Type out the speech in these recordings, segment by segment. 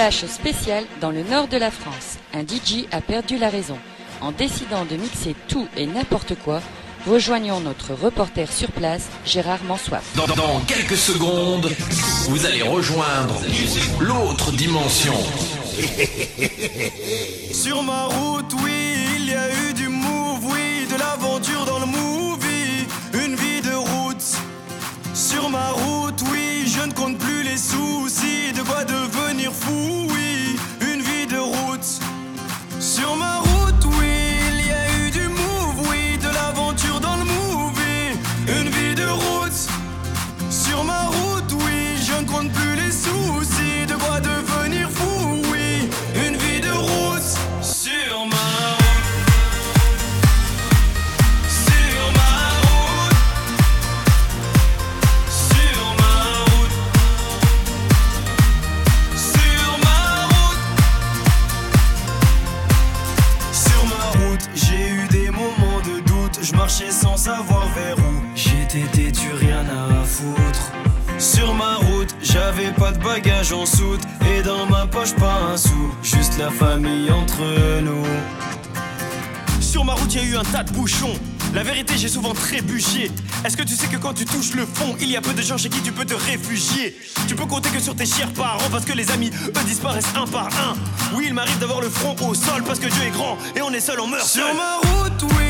Flash spécial dans le nord de la France. Un DJ a perdu la raison. En décidant de mixer tout et n'importe quoi, rejoignons notre reporter sur place, Gérard Mansoif. Dans, dans quelques secondes, vous allez rejoindre l'autre dimension. Sur ma route, oui, il y a eu du move, oui, de l'aventure dans le movie, une vie de route. Sur ma route, oui, je ne compte plus les soucis, de quoi devenir fou, j'avais pas de bagages en soute. Et dans ma poche, pas un sou. Juste la famille entre nous. Sur ma route, y a eu un tas de bouchons. La vérité, j'ai souvent trébuché. Est-ce que tu sais que quand tu touches le fond, il y a peu de gens chez qui tu peux te réfugier? Tu peux compter que sur tes chers parents parce que les amis, eux, disparaissent un par un. Oui, il m'arrive d'avoir le front au sol parce que Dieu est grand et on est seul, on meurt Sur ma route, oui,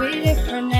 we're different now.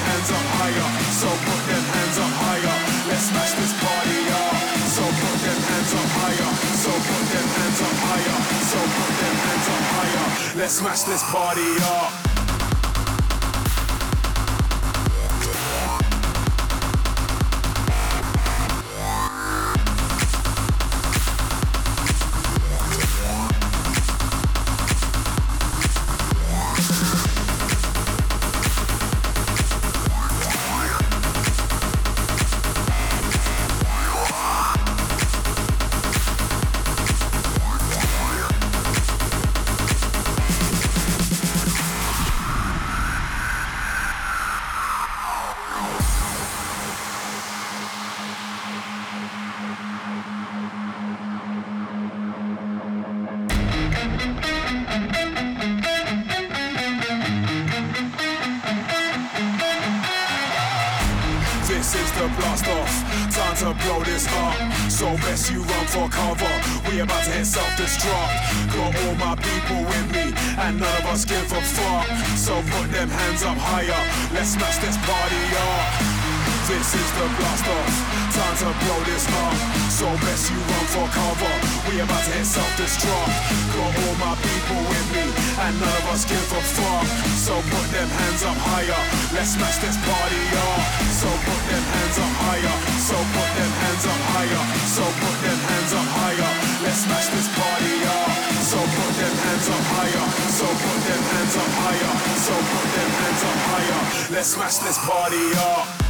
hands up higher. So put them hands up higher. Let's smash this party up. So put them hands up higher. So put them hands up higher. So put them hands up higher. Let's smash this party up. hands up higher. So put them hands up higher. Let's smash this party up.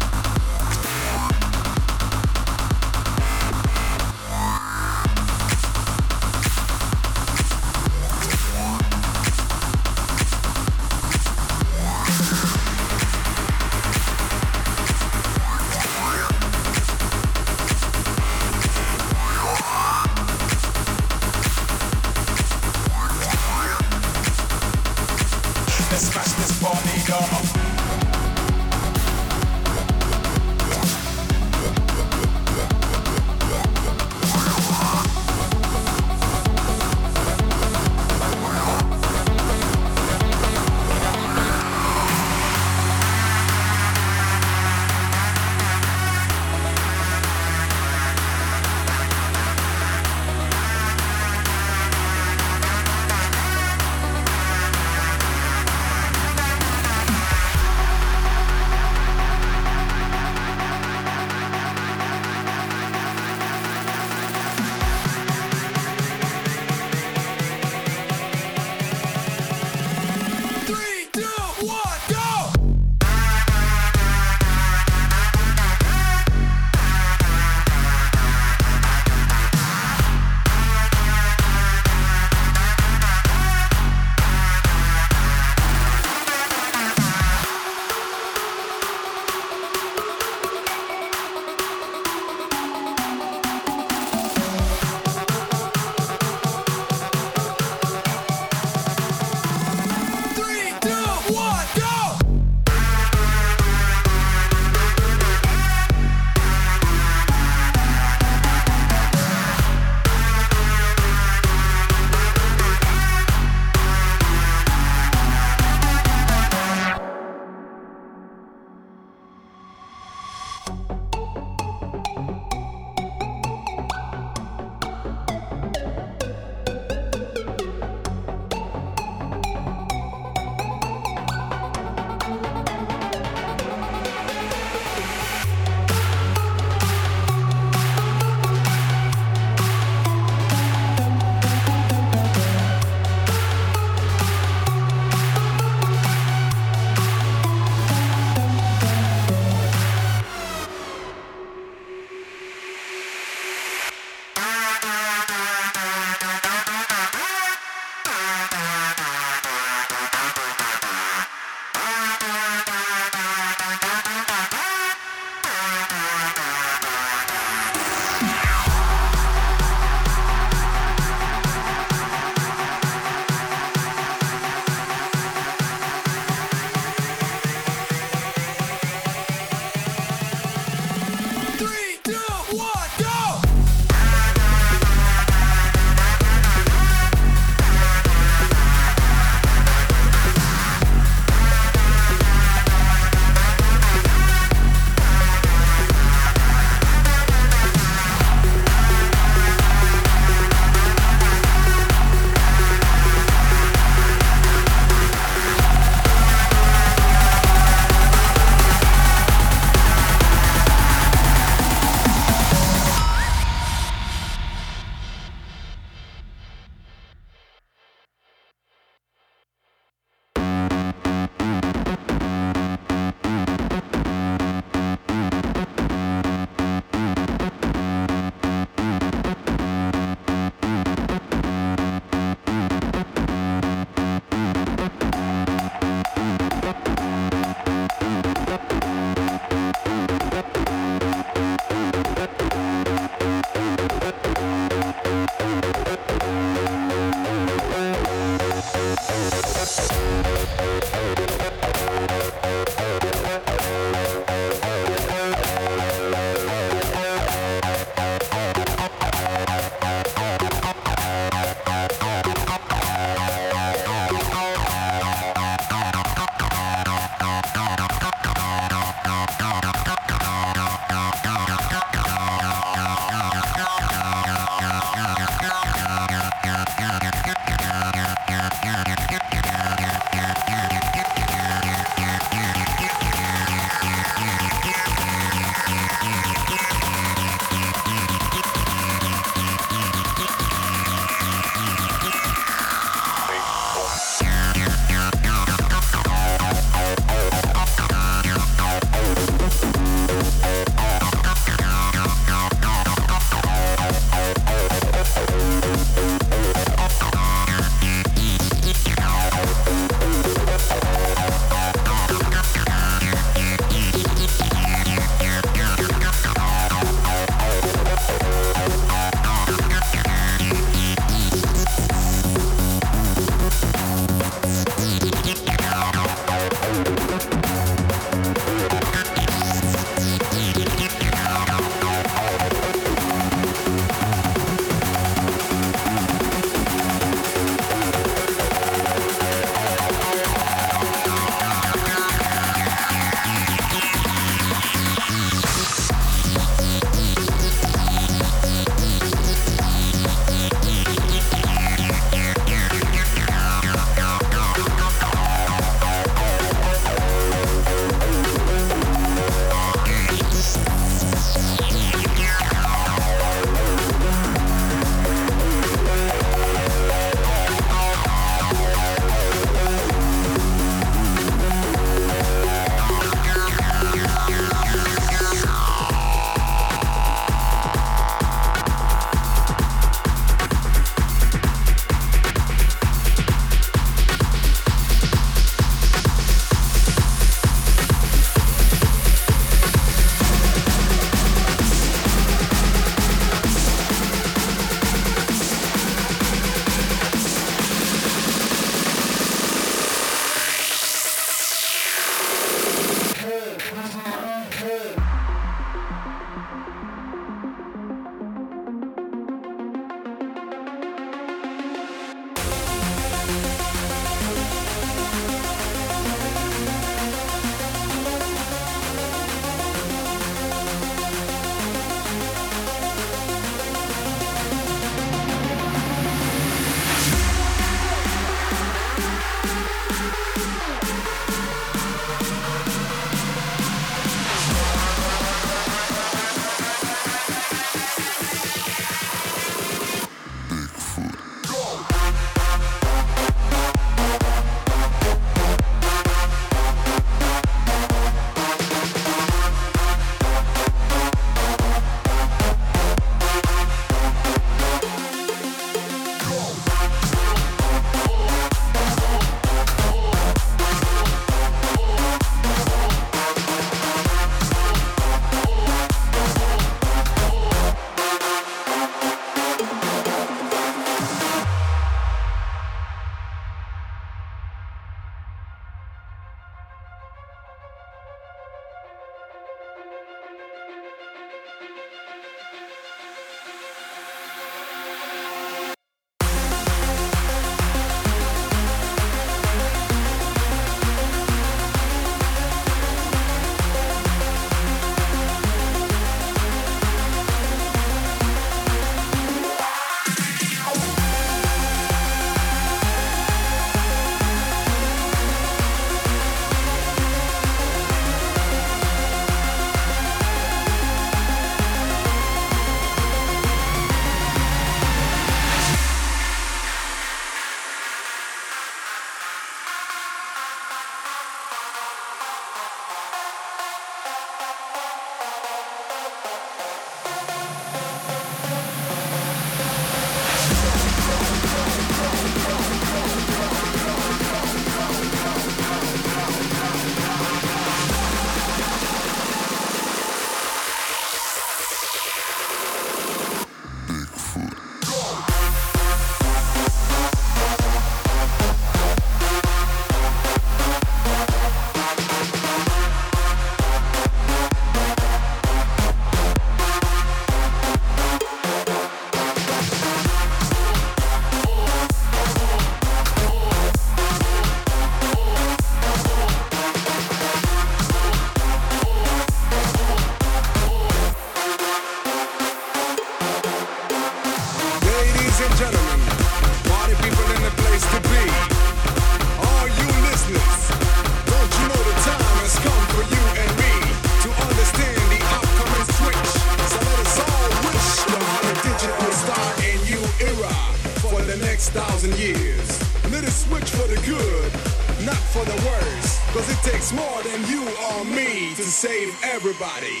for the words, cause it takes more than you or me to save everybody.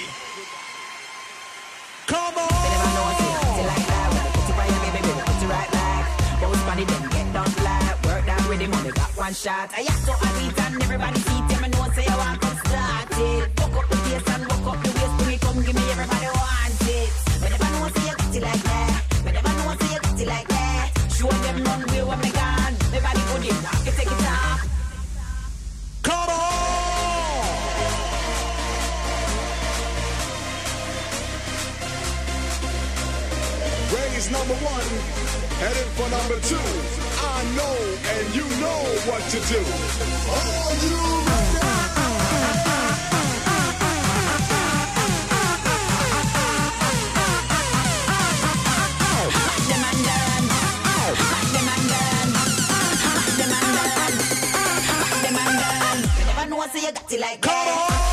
Come on! One shot. I have to have it and everybody see them and know say oh, I want to start it. Walk up the face and walk up the waist, bring it come, give me everybody want it. But if I know say you got it like that, but if I know say you got it like that, show them number one, headed for number two. I know and you know what to do. Are you you like. Come on.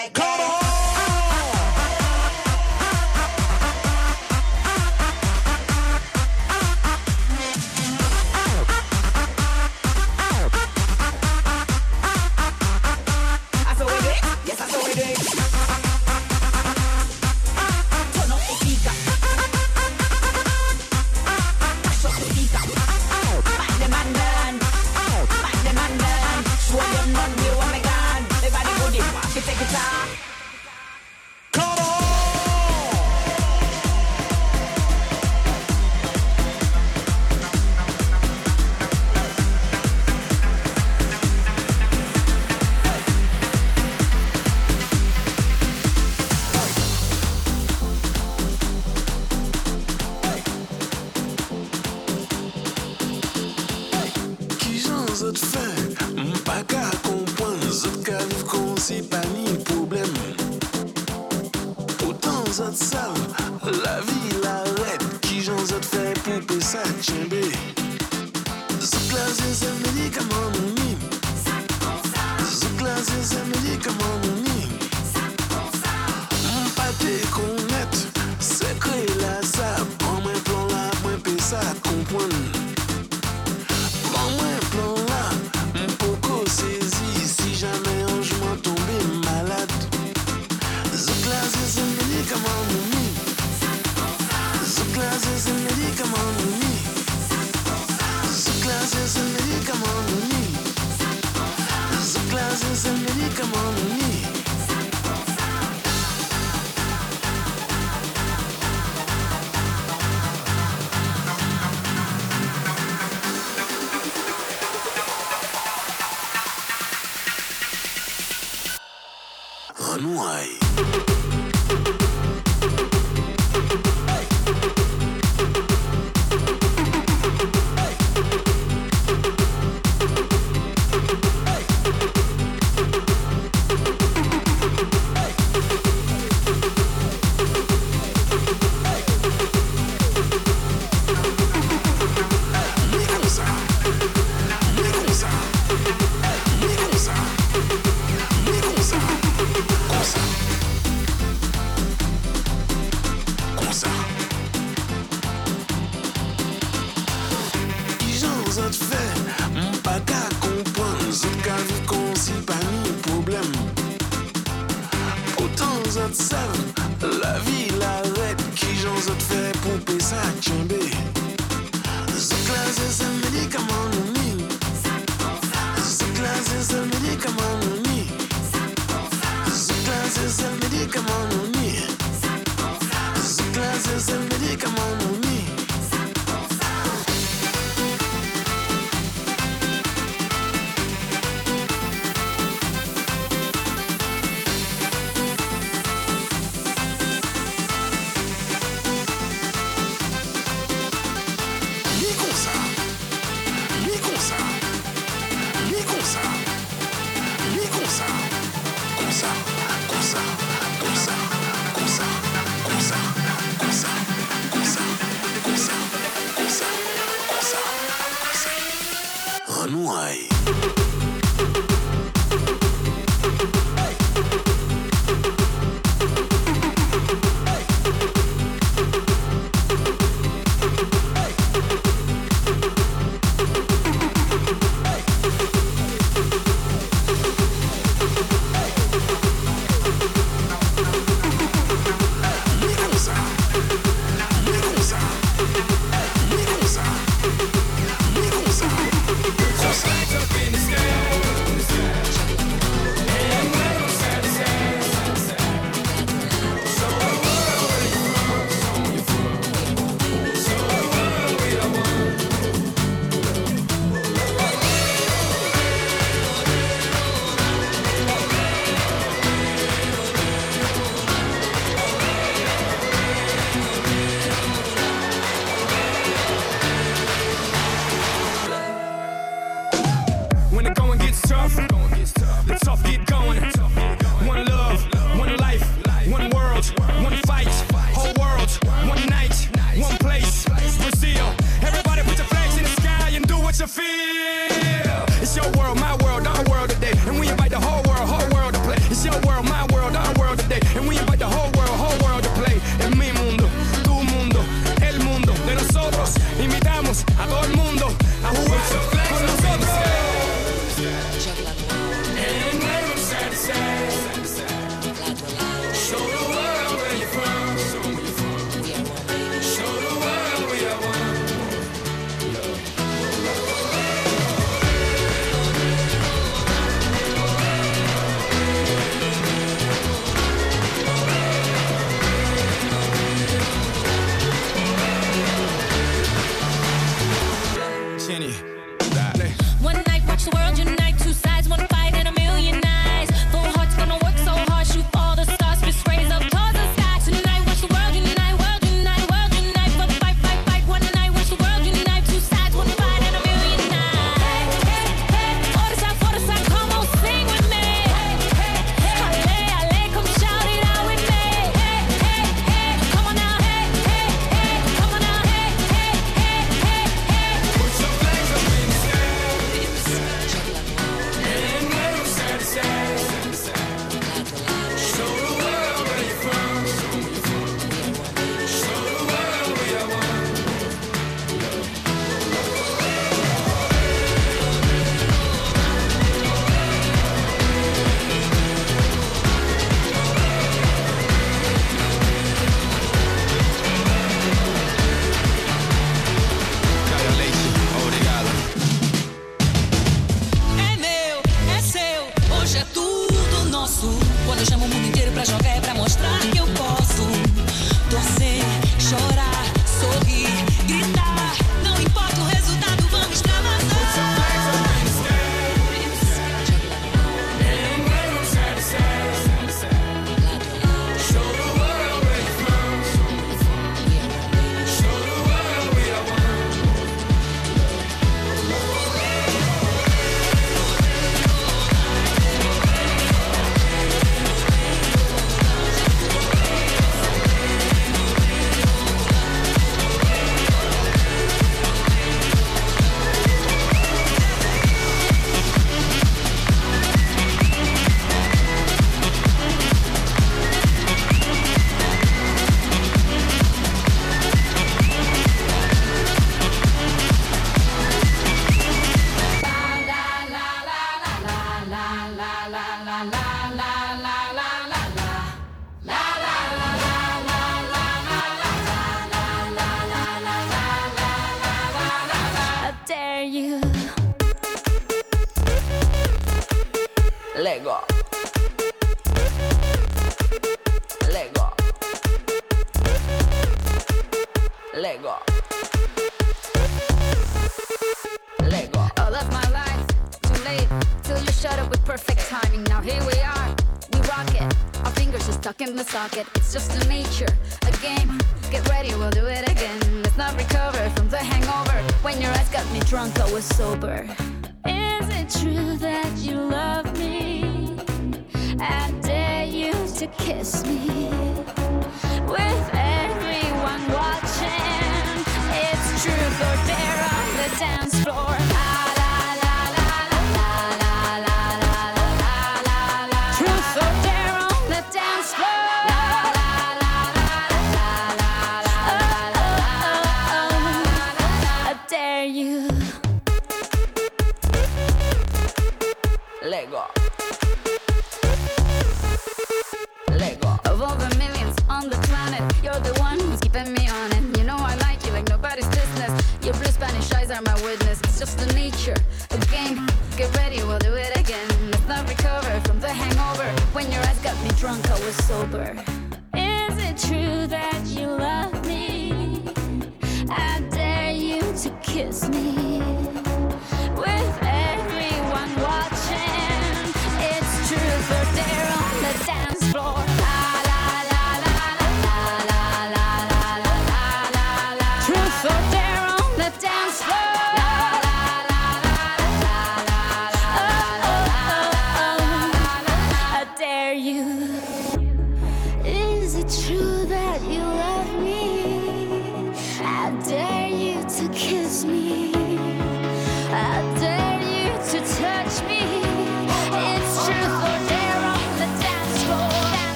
like Come.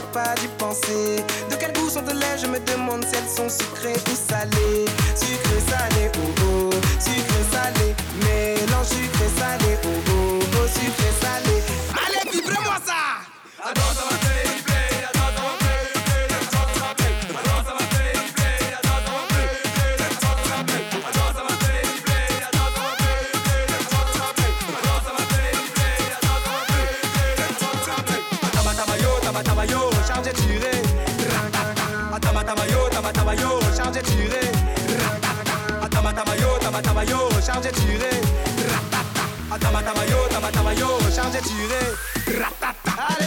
Salées. De quel goût sont tes lait Je me demande si elles sont sucrées ou salées. Sucré salé, oh oh, sucré salé. Mélange sucré salé, oh oh, oh sucré salé. Tiré. Allez.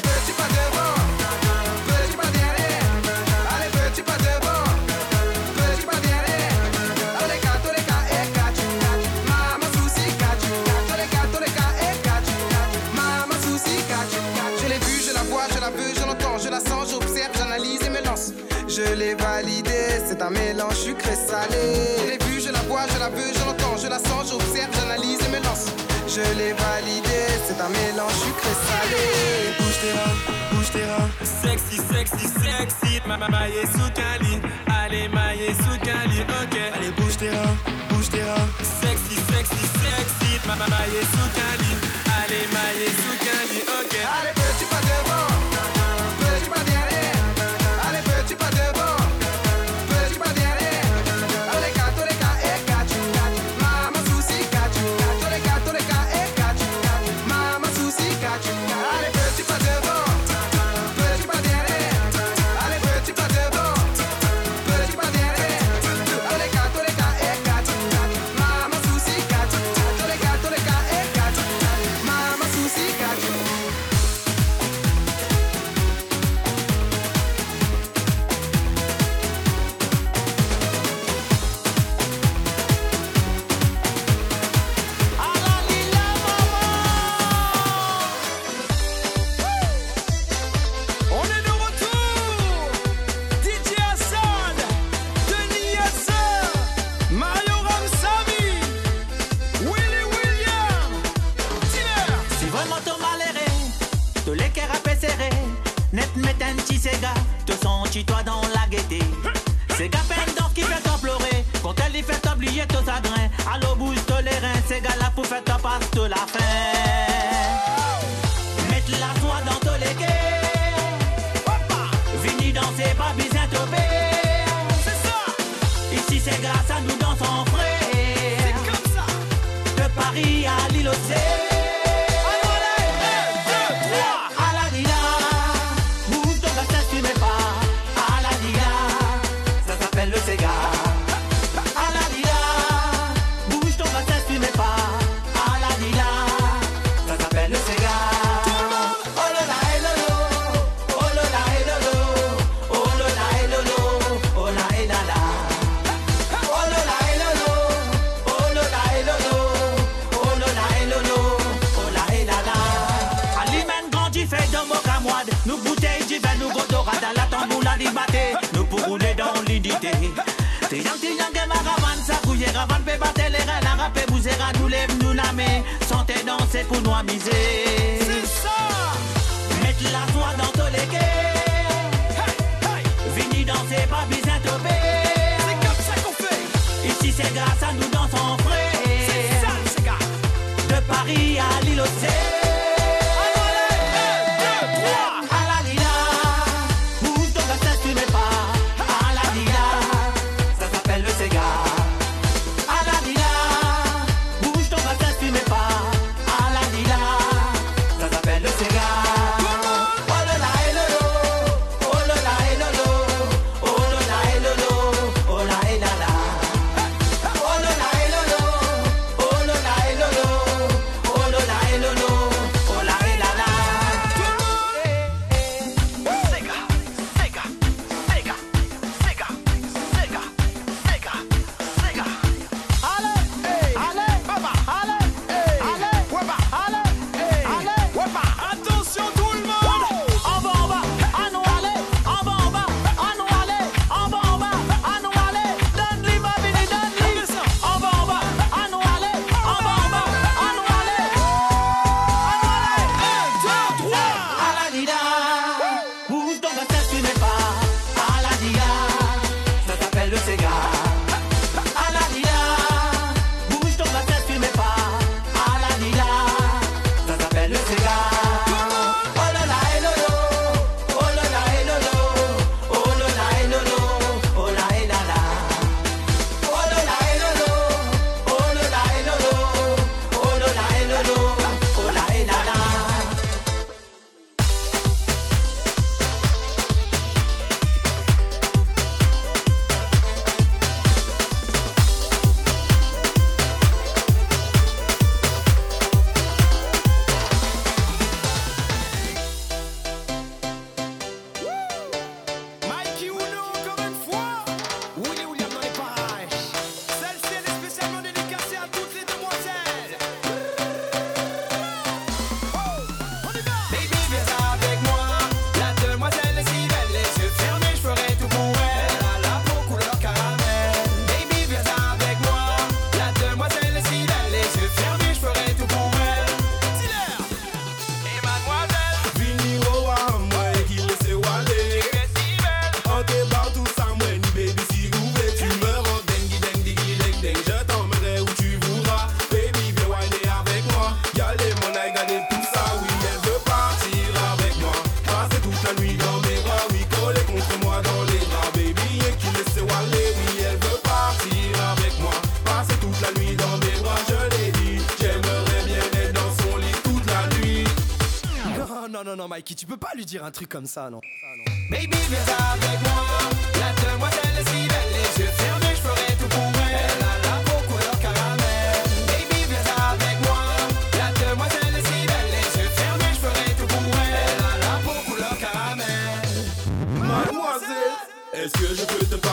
Je l'ai vu, je la vois, je la veux, je l'entends, je la sens, j'observe, j'analyse et me lance. Je l'ai validé, c'est un mélange sucré salé. Je l'ai vu, je la vois, je la veux, je l'entends, sens, j'observe, j'analyse et me lance. Je l'ai validé, c'est un mélange sucré salé. Bouge tes reins, bouge tes reins. Sexy, sexy, sexy, ma ma maille sous Cali. Allez, maille sous ok. Allez, bouge tes reins, bouge tes reins. Sexy, sexy, sexy, ma ma maille sous Cali. Allez, maille sous te les à serré, net met un petit séga, te sens toi dans la gaieté? C'est gars peine d'or qui fait t'en pleurer, quand elle y fait oublier ton chagrin. Allo booste les reins, c'est gars là pour faire ta passe de la fin. Mettre la joie dans tous les cœurs. Vini danser, pas besoin de C'est ça. Ici c'est grâce à nous dans son frère. C'est comme ça. De Paris à l'île au Pour nous amuser. C'est ça. Mettre la joie dans tous les quais Vini danser pas besoin de C'est comme ça qu'on fait. Ici c'est grâce à nous dans son frais C'est ça c'est gars De Paris à l'île au qui tu peux pas lui dire un truc comme ça, non. Baby, viens avec moi. La demoiselle est si belle, les yeux fermés, je ferai tout pour elle. Elle a la peau couleur caramel. Baby, viens avec moi. La demoiselle est si belle, les yeux fermés, je ferai tout pour elle. Elle a la peau couleur caramel. Mademoiselle, est-ce que je peux te parler?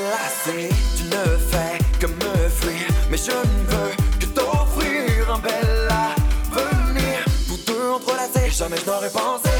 lassé, tu ne fais que me fuir, mais je ne veux que t'offrir un bel avenir. Tous deux entrelacés, jamais je n'aurais pensé.